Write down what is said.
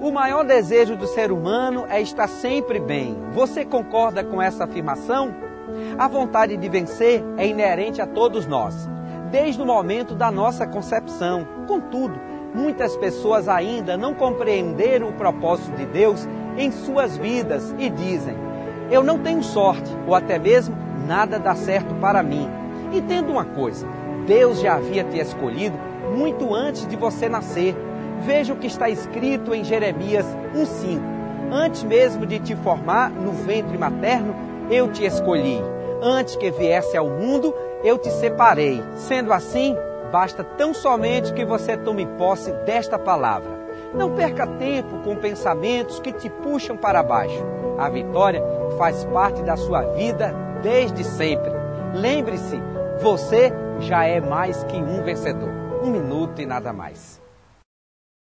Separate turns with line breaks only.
O maior desejo do ser humano é estar sempre bem. Você concorda com essa afirmação? A vontade de vencer é inerente a todos nós, desde o momento da nossa concepção. Contudo, muitas pessoas ainda não compreenderam o propósito de Deus em suas vidas e dizem: Eu não tenho sorte, ou até mesmo nada dá certo para mim. Entenda uma coisa: Deus já havia te escolhido muito antes de você nascer. Veja o que está escrito em Jeremias 1,5. Antes mesmo de te formar no ventre materno, eu te escolhi. Antes que viesse ao mundo, eu te separei. Sendo assim, basta tão somente que você tome posse desta palavra. Não perca tempo com pensamentos que te puxam para baixo. A vitória faz parte da sua vida desde sempre. Lembre-se, você já é mais que um vencedor. Um minuto e nada mais.